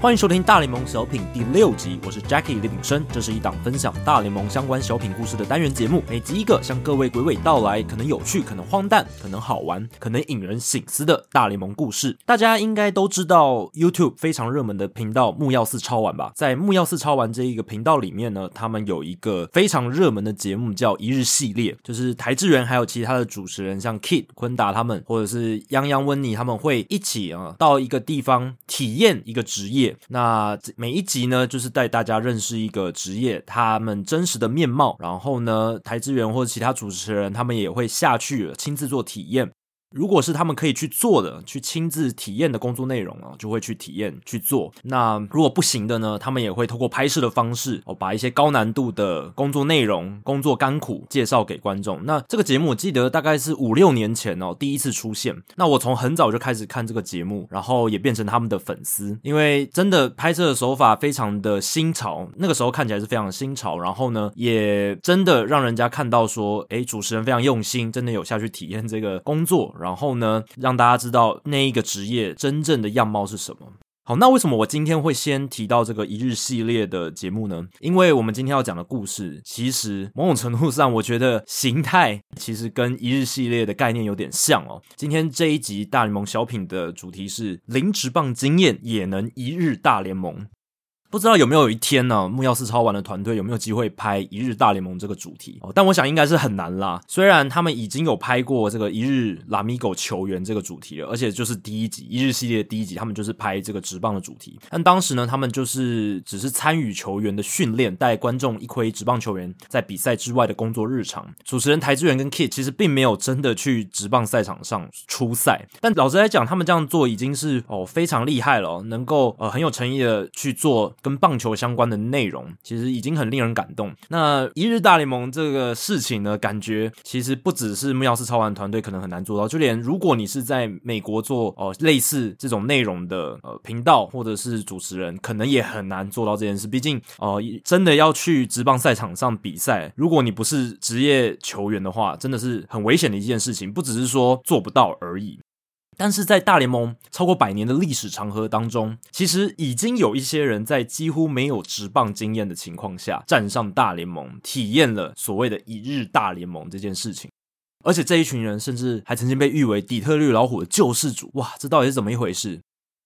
欢迎收听大联盟小品第六集，我是 Jackie 李炳生，这是一档分享大联盟相关小品故事的单元节目，每集一个向各位娓娓道来，可能有趣，可能荒诞，可能好玩，可能引人醒思的大联盟故事。大家应该都知道 YouTube 非常热门的频道木曜四超玩吧？在木曜四超玩这一个频道里面呢，他们有一个非常热门的节目叫一日系列，就是台智源还有其他的主持人，像 Kid 坤达他们，或者是泱泱温妮他们会一起啊到一个地方体验一个职业。那每一集呢，就是带大家认识一个职业，他们真实的面貌。然后呢，台资源或者其他主持人，他们也会下去亲自做体验。如果是他们可以去做的、去亲自体验的工作内容啊，就会去体验去做。那如果不行的呢，他们也会透过拍摄的方式哦，把一些高难度的工作内容、工作甘苦介绍给观众。那这个节目我记得大概是五六年前哦，第一次出现。那我从很早就开始看这个节目，然后也变成他们的粉丝，因为真的拍摄的手法非常的新潮，那个时候看起来是非常新潮。然后呢，也真的让人家看到说，诶，主持人非常用心，真的有下去体验这个工作。然后呢，让大家知道那一个职业真正的样貌是什么。好，那为什么我今天会先提到这个一日系列的节目呢？因为我们今天要讲的故事，其实某种程度上，我觉得形态其实跟一日系列的概念有点像哦。今天这一集大联盟小品的主题是零职棒经验也能一日大联盟。不知道有没有一天呢、啊，木曜四超玩的团队有没有机会拍一日大联盟这个主题哦？但我想应该是很难啦。虽然他们已经有拍过这个一日拉米狗球员这个主题了，而且就是第一集一日系列的第一集，他们就是拍这个职棒的主题。但当时呢，他们就是只是参与球员的训练，带观众一窥职棒球员在比赛之外的工作日常。主持人邰智源跟 Kid 其实并没有真的去职棒赛场上出赛。但老实来讲，他们这样做已经是哦非常厉害了，能够呃很有诚意的去做。跟棒球相关的内容，其实已经很令人感动。那一日大联盟这个事情呢，感觉其实不只是木曜4超玩团队可能很难做到，就连如果你是在美国做哦、呃、类似这种内容的呃频道或者是主持人，可能也很难做到这件事。毕竟哦、呃，真的要去职棒赛场上比赛，如果你不是职业球员的话，真的是很危险的一件事情。不只是说做不到而已。但是在大联盟超过百年的历史长河当中，其实已经有一些人在几乎没有职棒经验的情况下站上大联盟，体验了所谓的一日大联盟这件事情。而且这一群人甚至还曾经被誉为底特律老虎的救世主。哇，这到底是怎么一回事？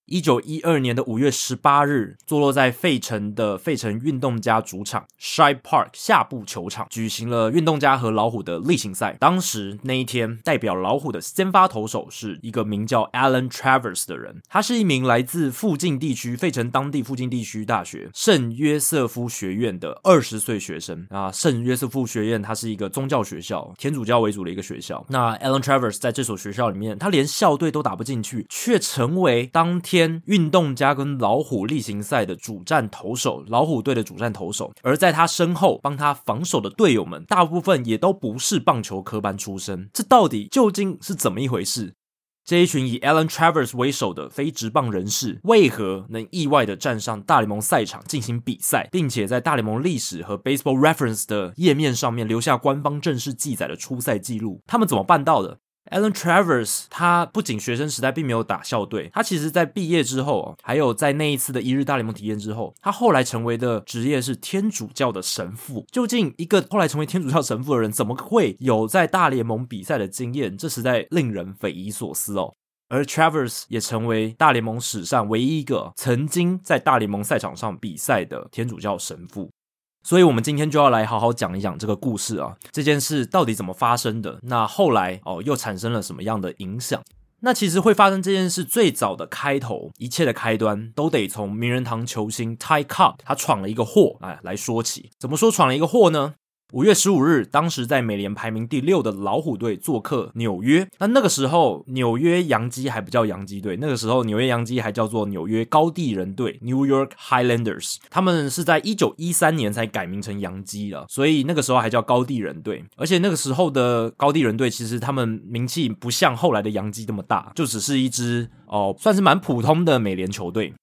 一九一二年的五月十八日，坐落在费城的费城运动家主场 Shibe Park 下部球场举行了运动家和老虎的例行赛。当时那一天，代表老虎的先发投手是一个名叫 Alan Travers 的人，他是一名来自附近地区费城当地附近地区大学圣约瑟夫学院的二十岁学生啊。圣约瑟夫学院它是一个宗教学校，天主教为主的一个学校。那 Alan Travers 在这所学校里面，他连校队都打不进去，却成为当天。天运动家跟老虎例行赛的主战投手，老虎队的主战投手，而在他身后帮他防守的队友们，大部分也都不是棒球科班出身。这到底究竟是怎么一回事？这一群以 Alan Travers 为首的非职棒人士，为何能意外的站上大联盟赛场进行比赛，并且在大联盟历史和 Baseball Reference 的页面上面留下官方正式记载的出赛记录？他们怎么办到的？Alan Travers，他不仅学生时代并没有打校队，他其实在毕业之后，还有在那一次的一日大联盟体验之后，他后来成为的职业是天主教的神父。究竟一个后来成为天主教神父的人，怎么会有在大联盟比赛的经验？这实在令人匪夷所思哦。而 Travers 也成为大联盟史上唯一一个曾经在大联盟赛场上比赛的天主教神父。所以，我们今天就要来好好讲一讲这个故事啊，这件事到底怎么发生的？那后来哦，又产生了什么样的影响？那其实会发生这件事最早的开头，一切的开端都得从名人堂球星 Ty Cobb 他闯了一个祸哎来说起。怎么说闯了一个祸呢？五月十五日，当时在美联排名第六的老虎队做客纽约。那那个时候，纽约洋基还不叫洋基队，那个时候纽约洋基还叫做纽约高地人队 （New York Highlanders）。他们是在一九一三年才改名成洋基了，所以那个时候还叫高地人队。而且那个时候的高地人队，其实他们名气不像后来的洋基那么大，就只是一支哦，算是蛮普通的美联球队。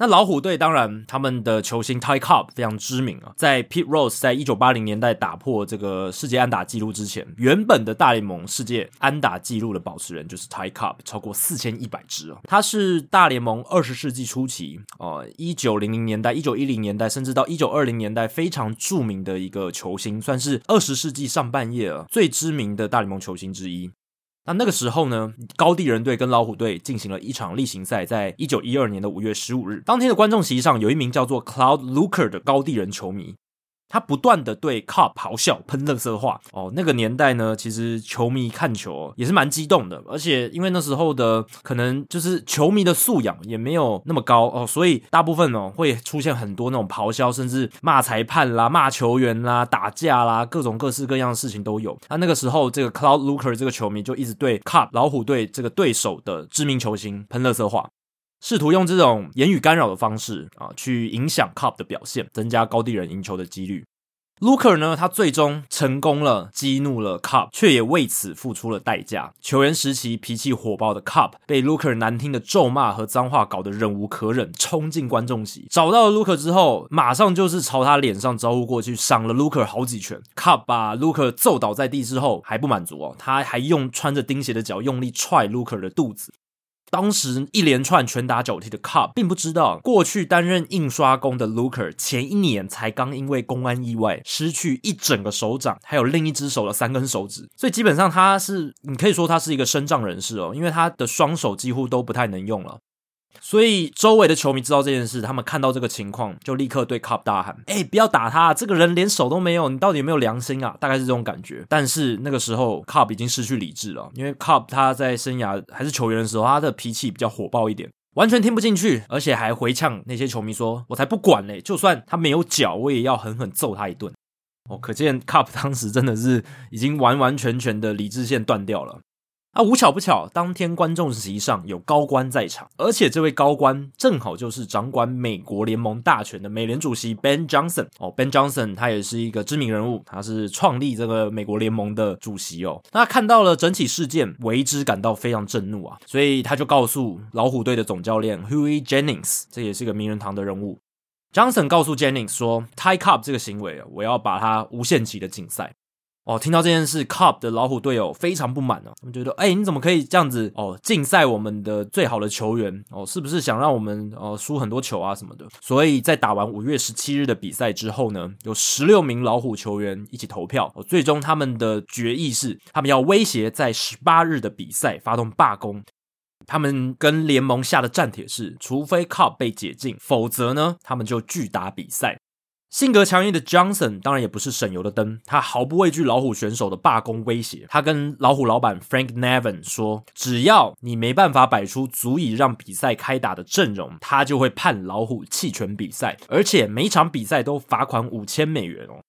那老虎队当然，他们的球星 Ty Cobb 非常知名啊。在 Pete Rose 在一九八零年代打破这个世界安打纪录之前，原本的大联盟世界安打纪录的保持人就是 Ty Cobb，超过四千一百支哦。他是大联盟二十世纪初期哦，一九零零年代、一九一零年代，甚至到一九二零年代非常著名的一个球星，算是二十世纪上半叶啊最知名的大联盟球星之一。那那个时候呢，高地人队跟老虎队进行了一场例行赛，在一九一二年的五月十五日，当天的观众席上有一名叫做 Cloud Luker 的高地人球迷。他不断的对 Cup 咆哮、喷垃圾话哦。那个年代呢，其实球迷看球也是蛮激动的，而且因为那时候的可能就是球迷的素养也没有那么高哦，所以大部分哦会出现很多那种咆哮，甚至骂裁判啦、骂球员啦、打架啦，各种各式各样的事情都有。那那个时候，这个 Claude Luker 这个球迷就一直对 Cup 老虎队这个对手的知名球星喷垃圾话。试图用这种言语干扰的方式啊，去影响 Cobb 的表现，增加高地人赢球的几率。Luker 呢，他最终成功了，激怒了 Cobb，却也为此付出了代价。球员时期脾气火爆的 Cobb 被 Luker 难听的咒骂和脏话搞得忍无可忍，冲进观众席，找到了 Luker 之后，马上就是朝他脸上招呼过去，赏了 Luker 好几拳。Cobb 把 Luker 揍倒在地之后，还不满足哦，他还用穿着钉鞋的脚用力踹 Luker 的肚子。当时一连串拳打脚踢的 Cup 并不知道，过去担任印刷工的 Luker 前一年才刚因为公安意外失去一整个手掌，还有另一只手的三根手指，所以基本上他是，你可以说他是一个身障人士哦，因为他的双手几乎都不太能用了。所以周围的球迷知道这件事，他们看到这个情况，就立刻对 Cup 大喊：“哎，不要打他！这个人连手都没有，你到底有没有良心啊？”大概是这种感觉。但是那个时候，Cup 已经失去理智了，因为 Cup 他在生涯还是球员的时候，他的脾气比较火爆一点，完全听不进去，而且还回呛那些球迷说：“我才不管嘞！就算他没有脚，我也要狠狠揍他一顿。”哦，可见 Cup 当时真的是已经完完全全的理智线断掉了。啊，无巧不巧，当天观众席上有高官在场，而且这位高官正好就是掌管美国联盟大权的美联主席 Ben Johnson 哦，Ben Johnson 他也是一个知名人物，他是创立这个美国联盟的主席哦。那看到了整起事件，为之感到非常震怒啊，所以他就告诉老虎队的总教练 Huey Jennings，这也是个名人堂的人物。Johnson 告诉 Jennings 说 t i e Cup 这个行为啊，我要把他无限期的禁赛。哦，听到这件事，Cobb 的老虎队友非常不满哦，他们觉得，哎，你怎么可以这样子哦，禁赛我们的最好的球员哦，是不是想让我们呃输很多球啊什么的？所以在打完五月十七日的比赛之后呢，有十六名老虎球员一起投票，哦，最终他们的决议是，他们要威胁在十八日的比赛发动罢工。他们跟联盟下的战帖是，除非 Cup 被解禁，否则呢，他们就拒打比赛。性格强硬的 Johnson 当然也不是省油的灯，他毫不畏惧老虎选手的罢工威胁。他跟老虎老板 Frank Nevin 说：“只要你没办法摆出足以让比赛开打的阵容，他就会判老虎弃权比赛，而且每场比赛都罚款五千美元哦。”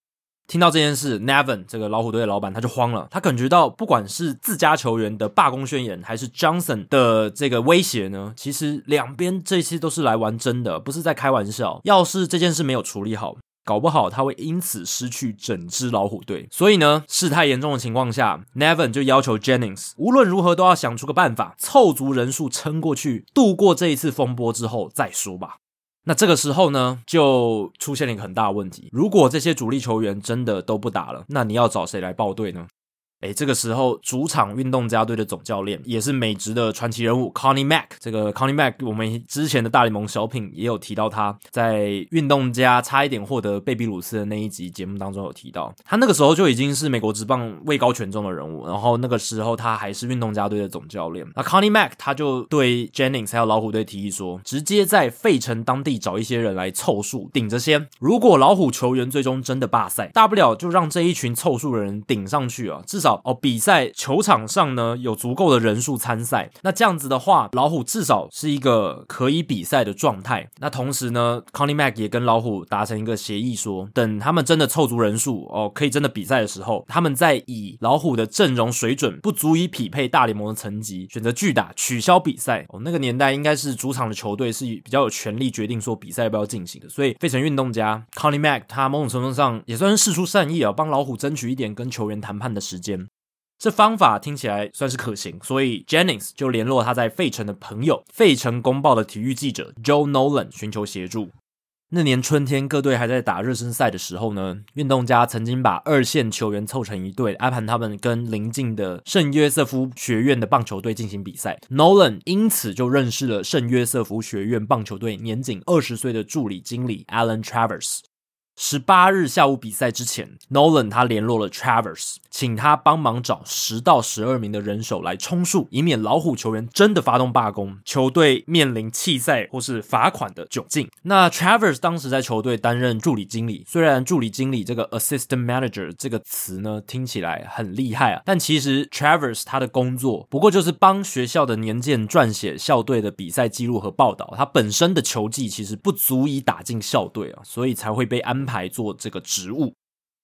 听到这件事，Nevin 这个老虎队的老板他就慌了，他感觉到不管是自家球员的罢工宣言，还是 Johnson 的这个威胁呢，其实两边这些都是来玩真的，不是在开玩笑。要是这件事没有处理好，搞不好他会因此失去整支老虎队，所以呢，事态严重的情况下，Nevin 就要求 Jennings 无论如何都要想出个办法，凑足人数撑过去，度过这一次风波之后再说吧。那这个时候呢，就出现了一个很大的问题，如果这些主力球员真的都不打了，那你要找谁来报队呢？诶，这个时候主场运动家队的总教练也是美职的传奇人物 Connie Mack。这个 Connie Mack，我们之前的大联盟小品也有提到他，在运动家差一点获得贝比鲁斯的那一集节目当中有提到，他那个时候就已经是美国职棒位高权重的人物，然后那个时候他还是运动家队的总教练。那 Connie Mack 他就对 Jennings 还有老虎队提议说，直接在费城当地找一些人来凑数顶着先，如果老虎球员最终真的罢赛，大不了就让这一群凑数的人顶上去啊，至少。哦，比赛球场上呢有足够的人数参赛。那这样子的话，老虎至少是一个可以比赛的状态。那同时呢，Connie Mack 也跟老虎达成一个协议说，等他们真的凑足人数哦，可以真的比赛的时候，他们再以老虎的阵容水准不足以匹配大联盟的层级，选择拒打取消比赛。哦，那个年代应该是主场的球队是比较有权力决定说比赛要不要进行的，所以费城运动家 Connie Mack 他某种程度上也算是释出善意啊，帮老虎争取一点跟球员谈判的时间。这方法听起来算是可行，所以 Jennings 就联络他在费城的朋友，费城公报的体育记者 Joe Nolan 寻求协助。那年春天，各队还在打热身赛的时候呢，运动家曾经把二线球员凑成一队，安排他们跟邻近的圣约瑟夫学院的棒球队进行比赛。Nolan 因此就认识了圣约瑟夫学院棒球队年仅二十岁的助理经理 Alan Travers。十八日下午比赛之前，Nolan 他联络了 Travers，请他帮忙找十到十二名的人手来充数，以免老虎球员真的发动罢工，球队面临弃赛或是罚款的窘境。那 Travers 当时在球队担任助理经理，虽然助理经理这个 assistant manager 这个词呢听起来很厉害啊，但其实 Travers 他的工作不过就是帮学校的年鉴撰写校队的比赛记录和报道，他本身的球技其实不足以打进校队啊，所以才会被安。安排做这个职务。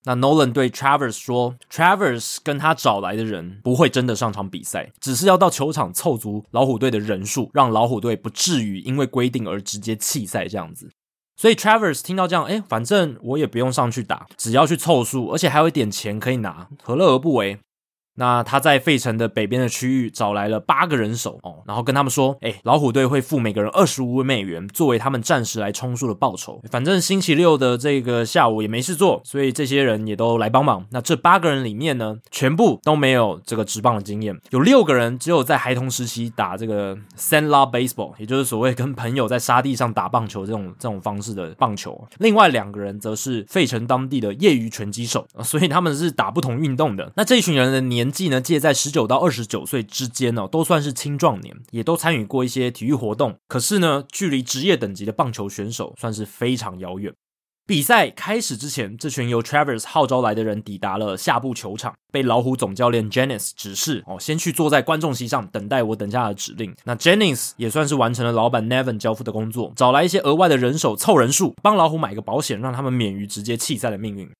那 Nolan 对 Travers 说：“Travers 跟他找来的人不会真的上场比赛，只是要到球场凑足老虎队的人数，让老虎队不至于因为规定而直接弃赛这样子。”所以 Travers 听到这样，哎，反正我也不用上去打，只要去凑数，而且还有一点钱可以拿，何乐而不为？那他在费城的北边的区域找来了八个人手哦，然后跟他们说：“哎，老虎队会付每个人二十五美元作为他们暂时来充数的报酬。反正星期六的这个下午也没事做，所以这些人也都来帮忙。那这八个人里面呢，全部都没有这个职棒的经验，有六个人只有在孩童时期打这个 Sandlot Baseball，也就是所谓跟朋友在沙地上打棒球这种这种方式的棒球。另外两个人则是费城当地的业余拳击手，所以他们是打不同运动的。那这一群人的年。年纪呢，介在十九到二十九岁之间哦，都算是青壮年，也都参与过一些体育活动。可是呢，距离职业等级的棒球选手算是非常遥远。比赛开始之前，这群由 Travers 号召来的人抵达了下部球场，被老虎总教练 Jennings 指示哦，先去坐在观众席上等待我等下的指令。那 Jennings 也算是完成了老板 Nevin 交付的工作，找来一些额外的人手凑人数，帮老虎买个保险，让他们免于直接弃赛的命运。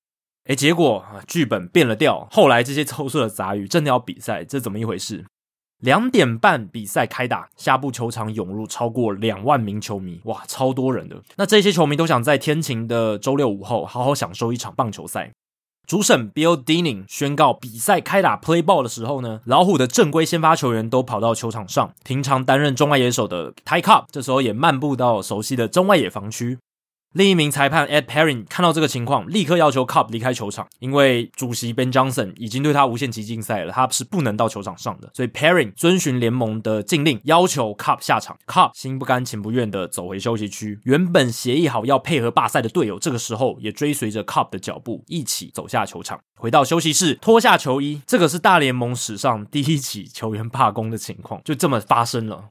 诶，结果啊，剧本变了调。后来这些凑数的杂鱼真的要比赛，这怎么一回事？两点半比赛开打，下部球场涌入超过两万名球迷，哇，超多人的。那这些球迷都想在天晴的周六午后好好享受一场棒球赛。主审 Bill Dinning 宣告比赛开打 Play Ball 的时候呢，老虎的正规先发球员都跑到球场上。平常担任中外野手的 Ty Cobb 这时候也漫步到熟悉的中外野防区。另一名裁判 Ed Perrin 看到这个情况，立刻要求 Cobb 离开球场，因为主席 Ben Johnson 已经对他无限期禁赛了，他是不能到球场上的。所以 Perrin 遵循联盟的禁令，要求 Cobb 下场。Cobb 心不甘情不愿地走回休息区，原本协议好要配合罢赛的队友，这个时候也追随着 Cobb 的脚步一起走下球场，回到休息室脱下球衣。这个是大联盟史上第一起球员罢工的情况，就这么发生了。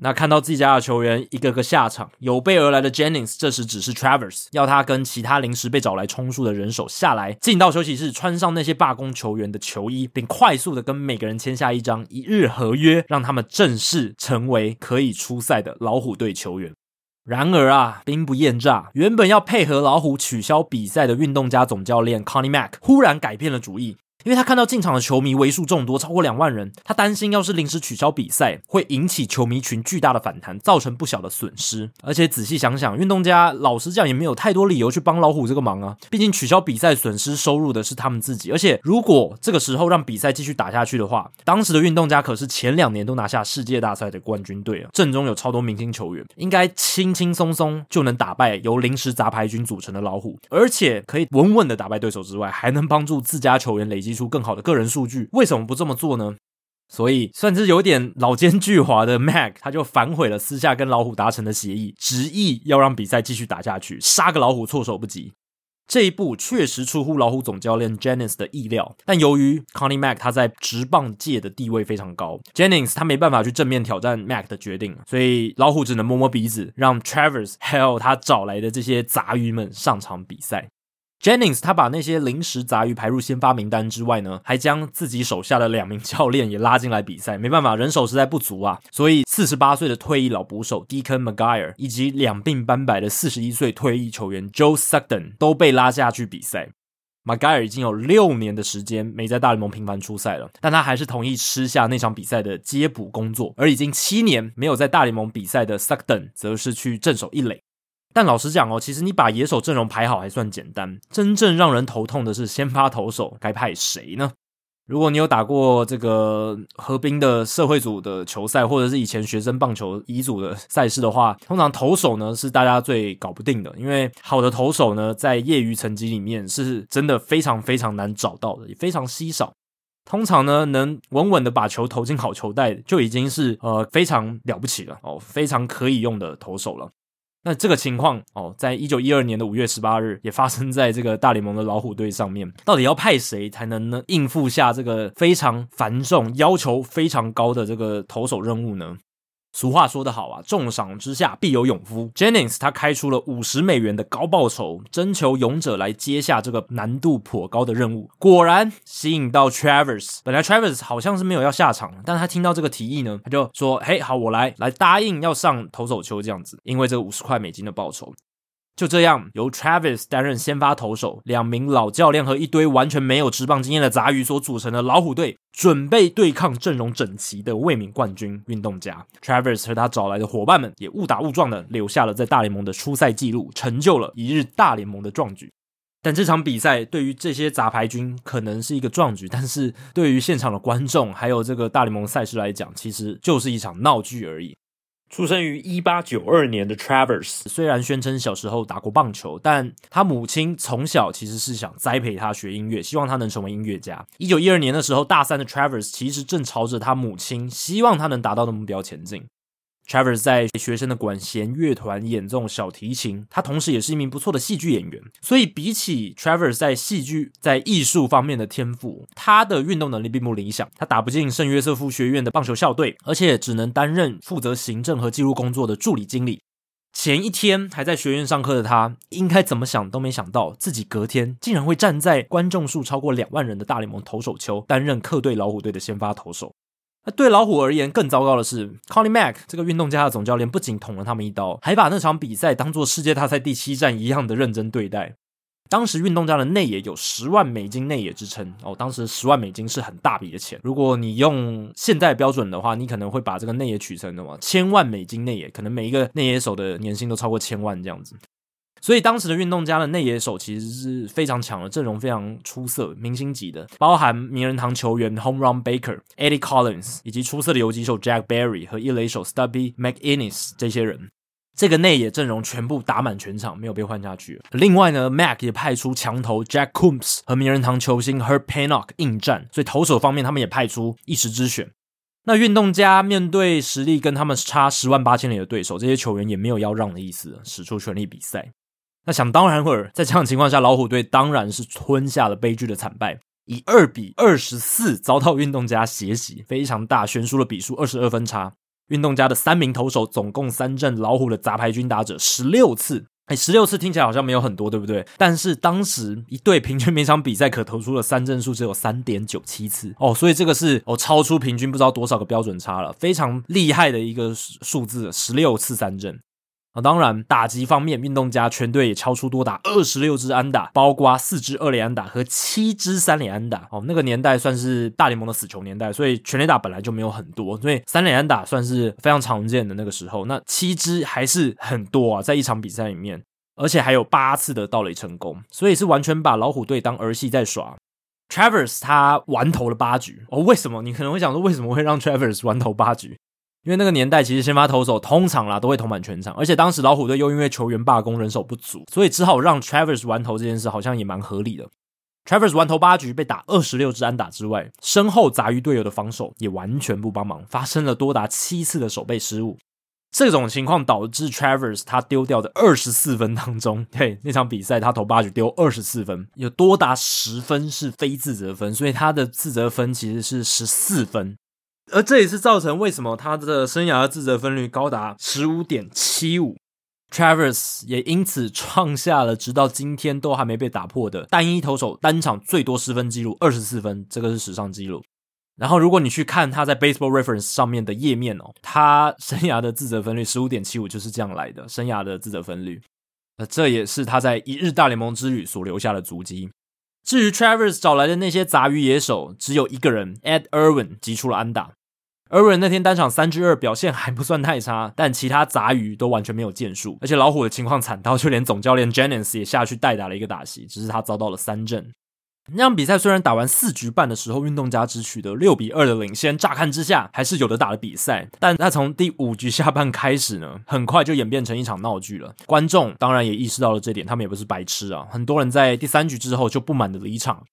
那看到自己家的球员一个个下场，有备而来的 Jennings 这时指示 Travers 要他跟其他临时被找来充数的人手下来，进到休息室，穿上那些罢工球员的球衣，并快速的跟每个人签下一张一日合约，让他们正式成为可以出赛的老虎队球员。然而啊，兵不厌诈，原本要配合老虎取消比赛的运动家总教练 Connie Mack 忽然改变了主意。因为他看到进场的球迷为数众多，超过两万人，他担心要是临时取消比赛，会引起球迷群巨大的反弹，造成不小的损失。而且仔细想想，运动家老实讲也没有太多理由去帮老虎这个忙啊。毕竟取消比赛损失收入的是他们自己。而且如果这个时候让比赛继续打下去的话，当时的运动家可是前两年都拿下世界大赛的冠军队啊，阵中有超多明星球员，应该轻轻松松就能打败由临时杂牌军组成的老虎，而且可以稳稳的打败对手之外，还能帮助自家球员累积。出更好的个人数据，为什么不这么做呢？所以算是有点老奸巨猾的 Mac，他就反悔了私下跟老虎达成的协议，执意要让比赛继续打下去，杀个老虎措手不及。这一步确实出乎老虎总教练 Jennings 的意料，但由于 Connie Mac 他在职棒界的地位非常高，Jennings 他没办法去正面挑战 Mac 的决定，所以老虎只能摸摸鼻子，让 Travers 还有他找来的这些杂鱼们上场比赛。Jennings 他把那些临时杂鱼排入先发名单之外呢，还将自己手下的两名教练也拉进来比赛。没办法，人手实在不足啊，所以四十八岁的退役老捕手 Deacon Maguire 以及两鬓斑白的四十一岁退役球员 Joe Sutden 都被拉下去比赛。Maguire 已经有六年的时间没在大联盟频繁出赛了，但他还是同意吃下那场比赛的接补工作。而已经七年没有在大联盟比赛的 Sutden，则是去镇守一垒。但老实讲哦，其实你把野手阵容排好还算简单，真正让人头痛的是先发投手该派谁呢？如果你有打过这个河滨的社会组的球赛，或者是以前学生棒球乙组的赛事的话，通常投手呢是大家最搞不定的，因为好的投手呢在业余层级里面是真的非常非常难找到的，也非常稀少。通常呢能稳稳的把球投进好球袋，就已经是呃非常了不起了哦，非常可以用的投手了。那这个情况哦，在一九一二年的五月十八日也发生在这个大联盟的老虎队上面。到底要派谁才能呢应付下这个非常繁重、要求非常高的这个投手任务呢？俗话说得好啊，重赏之下必有勇夫。Jennings 他开出了五十美元的高报酬，征求勇者来接下这个难度颇高的任务。果然吸引到 Travers。本来 Travers 好像是没有要下场，但他听到这个提议呢，他就说：“嘿，好，我来，来答应要上投手丘这样子，因为这五十块美金的报酬。”就这样，由 Travis 担任先发投手，两名老教练和一堆完全没有职棒经验的杂鱼所组成的老虎队，准备对抗阵容整齐的卫冕冠军运动家。Travis 和他找来的伙伴们也误打误撞的留下了在大联盟的初赛记录，成就了一日大联盟的壮举。但这场比赛对于这些杂牌军可能是一个壮举，但是对于现场的观众还有这个大联盟赛事来讲，其实就是一场闹剧而已。出生于一八九二年的 Travers，虽然宣称小时候打过棒球，但他母亲从小其实是想栽培他学音乐，希望他能成为音乐家。一九一二年的时候，大三的 Travers 其实正朝着他母亲希望他能达到的目标前进。Travers 在学生的管弦乐团演奏小提琴，他同时也是一名不错的戏剧演员。所以比起 Travers 在戏剧、在艺术方面的天赋，他的运动能力并不理想。他打不进圣约瑟夫学院的棒球校队，而且只能担任负责行政和记录工作的助理经理。前一天还在学院上课的他，应该怎么想都没想到，自己隔天竟然会站在观众数超过两万人的大联盟投手丘，担任客队老虎队的先发投手。对老虎而言，更糟糕的是，Connie Mack 这个运动家的总教练不仅捅了他们一刀，还把那场比赛当做世界大赛第七战一样的认真对待。当时运动家的内野有十万美金内野之称哦，当时十万美金是很大笔的钱。如果你用现代标准的话，你可能会把这个内野取成什么千万美金内野，可能每一个内野手的年薪都超过千万这样子。所以当时的运动家的内野手其实是非常强的，阵容非常出色，明星级的，包含名人堂球员 Home Run Baker、Eddie Collins，以及出色的游击手 Jack Barry 和一垒手 Stubby McInnis 这些人。这个内野阵容全部打满全场，没有被换下去。另外呢，Mac 也派出强投 Jack Coombs 和名人堂球星 Herb Pennock 应战，所以投手方面他们也派出一时之选。那运动家面对实力跟他们差十万八千里的对手，这些球员也没有要让的意思，使出全力比赛。那想当然会儿，在这样的情况下，老虎队当然是吞下了悲剧的惨败，以二比二十四遭到运动家血洗，非常大悬殊的比数，二十二分差。运动家的三名投手总共三振老虎的杂牌军打者十六次，哎，十六次听起来好像没有很多，对不对？但是当时一队平均每场比赛可投出的三振数只有三点九七次哦，所以这个是哦超出平均不知道多少个标准差了，非常厉害的一个数字，十六次三振。当然，打击方面，运动家全队也超出多达二十六支安打，包括四支二垒安打和七支三垒安打。哦，那个年代算是大联盟的死球年代，所以全垒打本来就没有很多，所以三垒安打算是非常常见的那个时候。那七支还是很多啊，在一场比赛里面，而且还有八次的盗垒成功，所以是完全把老虎队当儿戏在耍。Travers 他完投了八局哦，为什么？你可能会想说，为什么会让 Travers 完投八局？因为那个年代，其实先发投手通常啦都会投满全场，而且当时老虎队又因为球员罢工，人手不足，所以只好让 Travers 完投这件事，好像也蛮合理的。Travers 完投八局，被打二十六支安打之外，身后杂鱼队友的防守也完全不帮忙，发生了多达七次的守备失误。这种情况导致 Travers 他丢掉的二十四分当中，嘿，那场比赛他投八局丢二十四分，有多达十分是非自责分，所以他的自责分其实是十四分。而这也是造成为什么他的生涯的自责分率高达十五点七五。Travers 也因此创下了直到今天都还没被打破的单一投手单场最多失分纪录，二十四分，这个是史上纪录。然后，如果你去看他在 Baseball Reference 上面的页面哦，他生涯的自责分率十五点七五就是这样来的，生涯的自责分率。呃，这也是他在一日大联盟之旅所留下的足迹。至于 Travers 找来的那些杂鱼野手，只有一个人 Ed Irwin 击出了安打。Irwin 那天单场三支二，表现还不算太差，但其他杂鱼都完全没有建树，而且老虎的情况惨到就连总教练 Jennings 也下去代打了一个打席，只是他遭到了三振。那场比赛虽然打完四局半的时候，运动家只取得六比二的领先，乍看之下还是有的打的比赛。但他从第五局下半开始呢，很快就演变成一场闹剧了。观众当然也意识到了这点，他们也不是白痴啊。很多人在第三局之后就不满的离场。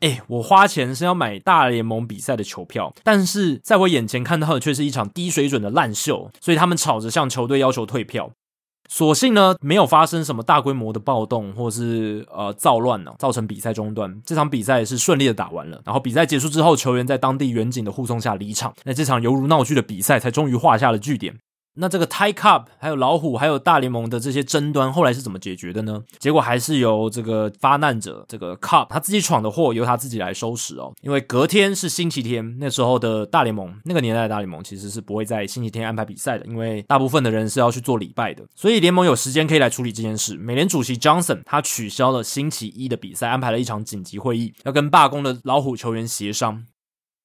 诶，我花钱是要买大联盟比赛的球票，但是在我眼前看到的却是一场低水准的烂秀，所以他们吵着向球队要求退票。所幸呢，没有发生什么大规模的暴动或是呃躁乱呢，造成比赛中断。这场比赛是顺利的打完了，然后比赛结束之后，球员在当地远景的护送下离场。那这场犹如闹剧的比赛才终于画下了句点。那这个 Ty Cobb 还有老虎还有大联盟的这些争端后来是怎么解决的呢？结果还是由这个发难者这个 Cup 他自己闯的祸，由他自己来收拾哦。因为隔天是星期天，那时候的大联盟那个年代的大联盟其实是不会在星期天安排比赛的，因为大部分的人是要去做礼拜的，所以联盟有时间可以来处理这件事。美联主席 Johnson 他取消了星期一的比赛，安排了一场紧急会议，要跟罢工的老虎球员协商。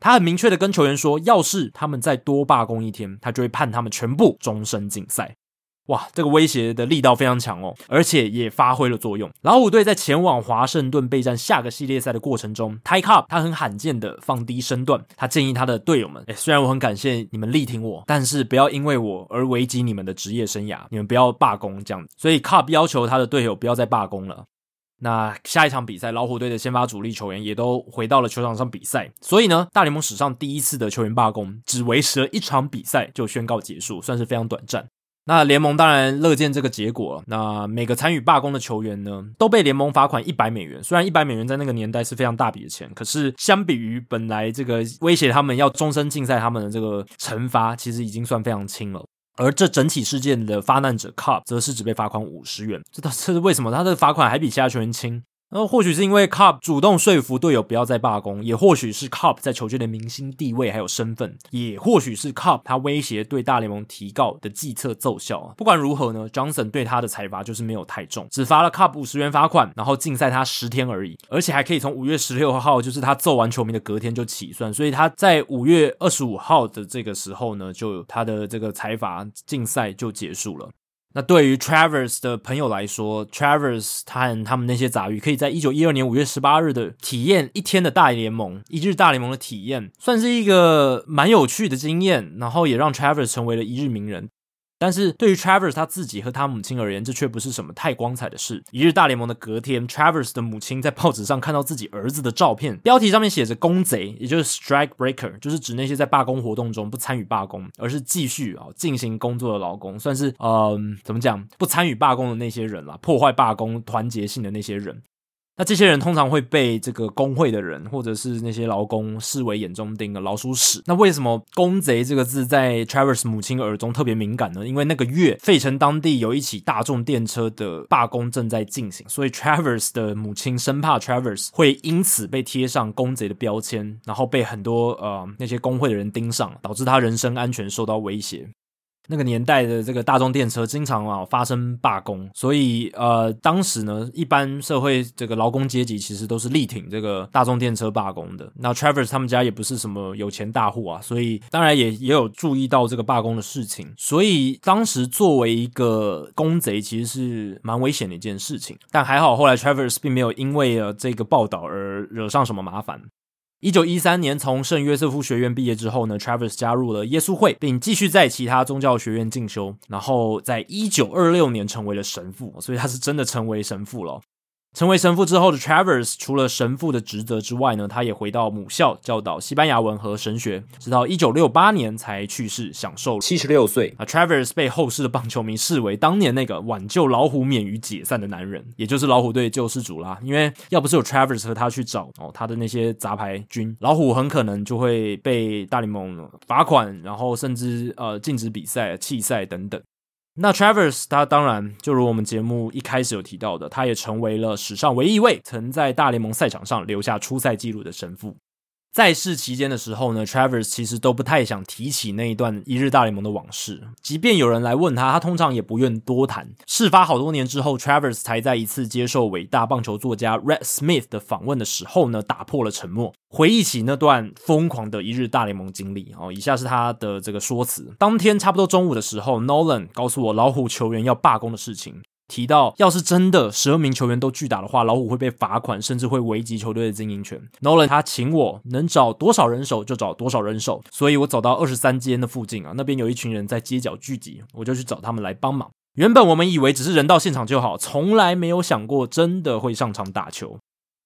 他很明确的跟球员说，要是他们再多罢工一天，他就会判他们全部终身禁赛。哇，这个威胁的力道非常强哦，而且也发挥了作用。老虎队在前往华盛顿备战下个系列赛的过程中，Ty Cobb 他很罕见的放低身段，他建议他的队友们：诶，虽然我很感谢你们力挺我，但是不要因为我而危及你们的职业生涯，你们不要罢工这样子。所以 Cobb 要求他的队友不要再罢工了。那下一场比赛，老虎队的先发主力球员也都回到了球场上比赛。所以呢，大联盟史上第一次的球员罢工，只维持了一场比赛就宣告结束，算是非常短暂。那联盟当然乐见这个结果。那每个参与罢工的球员呢，都被联盟罚款一百美元。虽然一百美元在那个年代是非常大笔的钱，可是相比于本来这个威胁他们要终身禁赛他们的这个惩罚，其实已经算非常轻了。而这整体事件的发难者 Cup 则是只被罚款五十元，这到这是为什么？他的罚款还比其他球员轻？那，或许是因为 Cobb 主动说服队友不要再罢工，也或许是 Cobb 在球队的明星地位还有身份，也或许是 Cobb 他威胁对大联盟提告的计策奏效。不管如何呢，Johnson 对他的裁罚就是没有太重，只罚了 Cobb 五十元罚款，然后禁赛他十天而已，而且还可以从五月十六号，就是他揍完球迷的隔天就起算，所以他在五月二十五号的这个时候呢，就他的这个裁罚禁赛就结束了。那对于 Travers 的朋友来说，Travers 他和他们那些杂鱼，可以在一九一二年五月十八日的体验一天的大联盟，一日大联盟的体验，算是一个蛮有趣的经验，然后也让 Travers 成为了一日名人。但是对于 Travers 他自己和他母亲而言，这却不是什么太光彩的事。一日大联盟的隔天，Travers 的母亲在报纸上看到自己儿子的照片，标题上面写着“公贼”，也就是 “strike breaker”，就是指那些在罢工活动中不参与罢工，而是继续啊进行工作的劳工，算是嗯、呃、怎么讲，不参与罢工的那些人啦，破坏罢工团结性的那些人。那这些人通常会被这个工会的人或者是那些劳工视为眼中钉的老鼠屎。那为什么“公贼”这个字在 Travers 母亲耳中特别敏感呢？因为那个月费城当地有一起大众电车的罢工正在进行，所以 Travers 的母亲生怕 Travers 会因此被贴上“公贼”的标签，然后被很多呃那些工会的人盯上，导致他人身安全受到威胁。那个年代的这个大众电车经常啊发生罢工，所以呃当时呢，一般社会这个劳工阶级其实都是力挺这个大众电车罢工的。那 Travers 他们家也不是什么有钱大户啊，所以当然也也有注意到这个罢工的事情。所以当时作为一个公贼，其实是蛮危险的一件事情。但还好，后来 Travers 并没有因为呃这个报道而惹上什么麻烦。一九一三年从圣约瑟夫学院毕业之后呢，Travers 加入了耶稣会，并继续在其他宗教学院进修，然后在一九二六年成为了神父，所以他是真的成为神父了。成为神父之后的 Travers，除了神父的职责之外呢，他也回到母校教导西班牙文和神学，直到一九六八年才去世，享受七十六岁。啊，Travers 被后世的棒球迷视为当年那个挽救老虎免于解散的男人，也就是老虎队救世主啦。因为要不是有 Travers 和他去找哦，他的那些杂牌军，老虎很可能就会被大联盟罚款，然后甚至呃禁止比赛、弃赛等等。那 Travers 他当然就如我们节目一开始有提到的，他也成为了史上唯一一位曾在大联盟赛场上留下初赛记录的神父。在世期间的时候呢，Travers 其实都不太想提起那一段一日大联盟的往事。即便有人来问他，他通常也不愿多谈。事发好多年之后，Travers 才在一次接受伟大棒球作家 Red Smith 的访问的时候呢，打破了沉默，回忆起那段疯狂的一日大联盟经历。哦，以下是他的这个说辞：当天差不多中午的时候，Nolan 告诉我老虎球员要罢工的事情。提到，要是真的十二名球员都拒打的话，老虎会被罚款，甚至会危及球队的经营权。Nolan 他请我能找多少人手就找多少人手，所以我走到二十三街的附近啊，那边有一群人在街角聚集，我就去找他们来帮忙。原本我们以为只是人到现场就好，从来没有想过真的会上场打球。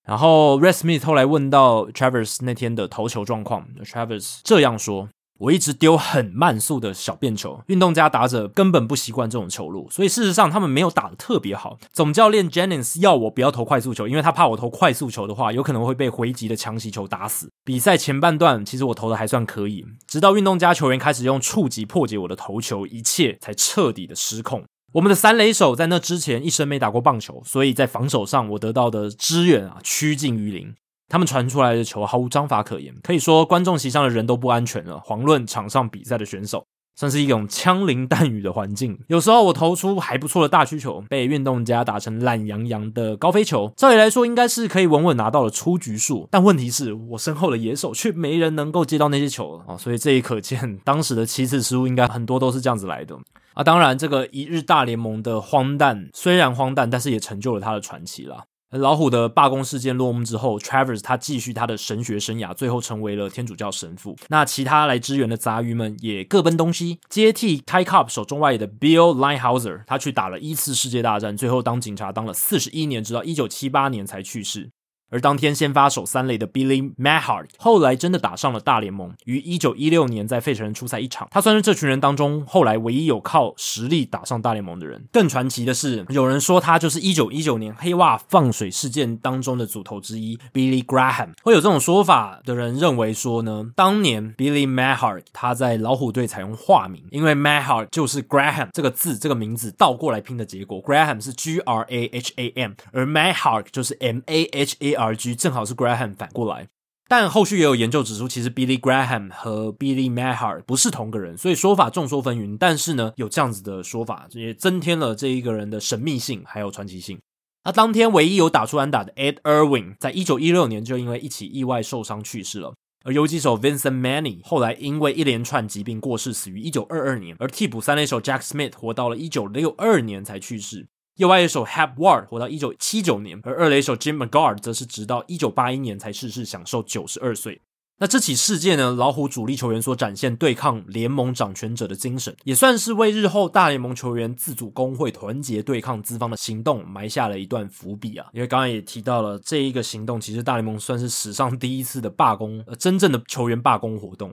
然后 Red Smith 后来问到 Travers 那天的投球状况，Travers 这样说。我一直丢很慢速的小便球，运动家打者根本不习惯这种球路，所以事实上他们没有打得特别好。总教练 Jennings 要我不要投快速球，因为他怕我投快速球的话，有可能会被回击的强袭球打死。比赛前半段其实我投的还算可以，直到运动家球员开始用触击破解我的投球，一切才彻底的失控。我们的三垒手在那之前一生没打过棒球，所以在防守上我得到的支援啊趋近于零。他们传出来的球毫无章法可言，可以说观众席上的人都不安全了。遑论场上比赛的选手，算是一种枪林弹雨的环境。有时候我投出还不错的大曲球，被运动家打成懒洋洋的高飞球。照理来说，应该是可以稳稳拿到了出局数，但问题是我身后的野手却没人能够接到那些球啊！所以这也可见，当时的七次失误应该很多都是这样子来的啊！当然，这个一日大联盟的荒诞虽然荒诞，但是也成就了他的传奇啦。老虎的罢工事件落幕之后，Travers 他继续他的神学生涯，最后成为了天主教神父。那其他来支援的杂鱼们也各奔东西，接替 Ty Cobb 守中外野的 Bill Lighthouser，他去打了一次世界大战，最后当警察当了四十一年，直到一九七八年才去世。而当天先发守三垒的 Billy Mahart 后来真的打上了大联盟，于一九一六年在费城人出赛一场。他算是这群人当中后来唯一有靠实力打上大联盟的人。更传奇的是，有人说他就是一九一九年黑袜放水事件当中的组头之一 Billy Graham。会有这种说法的人认为说呢，当年 Billy Mahart 他在老虎队采用化名，因为 Mahart 就是 Graham 这个字这个名字倒过来拼的结果，Graham 是 G R A H A M，而 Mahart 就是 M A H A。RG 正好是 Graham 反过来，但后续也有研究指出，其实 Billy Graham 和 Billy Mahar 不是同个人，所以说法众说纷纭。但是呢，有这样子的说法，也增添了这一个人的神秘性还有传奇性。那当天唯一有打出安打的 Ed Irwin，在一九一六年就因为一起意外受伤去世了，而游击手 Vincent Manny 后来因为一连串疾病过世，死于一九二二年，而替补三垒手 Jack Smith 活到了一九六二年才去世。右外野手 Hap Ward 活到一九七九年，而二垒手 Jim McGuard 则是直到一九八一年才逝世，享受九十二岁。那这起事件呢，老虎主力球员所展现对抗联盟掌权者的精神，也算是为日后大联盟球员自主工会、团结对抗资方的行动埋下了一段伏笔啊。因为刚刚也提到了这一个行动，其实大联盟算是史上第一次的罢工，呃，真正的球员罢工活动。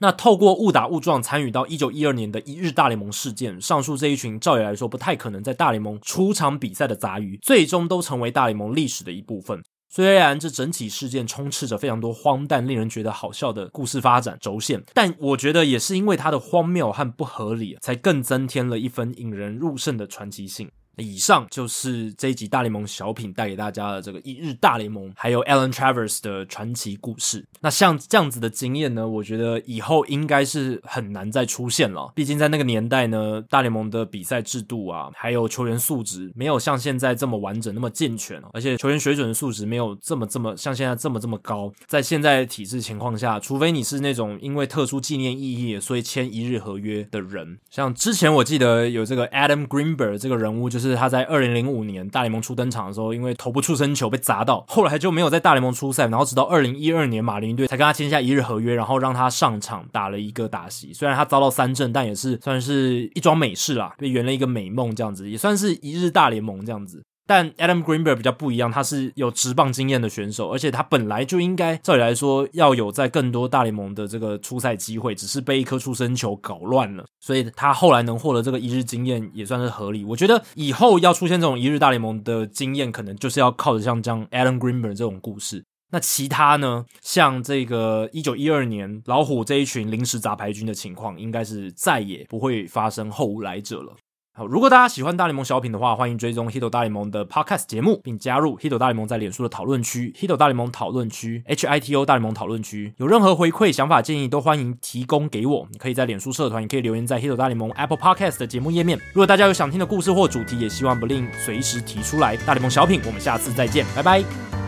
那透过误打误撞参与到一九一二年的一日大联盟事件，上述这一群照理来说不太可能在大联盟出场比赛的杂鱼，最终都成为大联盟历史的一部分。虽然这整体事件充斥着非常多荒诞、令人觉得好笑的故事发展轴线，但我觉得也是因为它的荒谬和不合理，才更增添了一分引人入胜的传奇性。以上就是这一集大联盟小品带给大家的这个一日大联盟，还有 Alan Travers 的传奇故事。那像这样子的经验呢，我觉得以后应该是很难再出现了。毕竟在那个年代呢，大联盟的比赛制度啊，还有球员素质没有像现在这么完整、那么健全，而且球员水准的素质没有这么这么像现在这么这么高。在现在的体制情况下，除非你是那种因为特殊纪念意义所以签一日合约的人，像之前我记得有这个 Adam Greenberg 这个人物，就是。是他在二零零五年大联盟初登场的时候，因为头部出生球被砸到，后来就没有在大联盟出赛，然后直到二零一二年马林队才跟他签下一日合约，然后让他上场打了一个打席。虽然他遭到三振，但也是算是一桩美事啦，被圆了一个美梦，这样子也算是一日大联盟这样子。但 Adam Greenberg 比较不一样，他是有职棒经验的选手，而且他本来就应该照理来说要有在更多大联盟的这个出赛机会，只是被一颗出生球搞乱了，所以他后来能获得这个一日经验也算是合理。我觉得以后要出现这种一日大联盟的经验，可能就是要靠着像这样 Adam Greenberg 这种故事。那其他呢？像这个一九一二年老虎这一群临时杂牌军的情况，应该是再也不会发生后无来者了。好，如果大家喜欢大联盟小品的话，欢迎追踪 Hito 大联盟的 Podcast 节目，并加入 Hito 大联盟在脸书的讨论区 Hito 大联盟讨论区 H I T O 大联盟讨论区。有任何回馈、想法、建议，都欢迎提供给我。你可以在脸书社团，也可以留言在 Hito 大联盟 Apple Podcast 的节目页面。如果大家有想听的故事或主题，也希望不吝随时提出来。大联盟小品，我们下次再见，拜拜。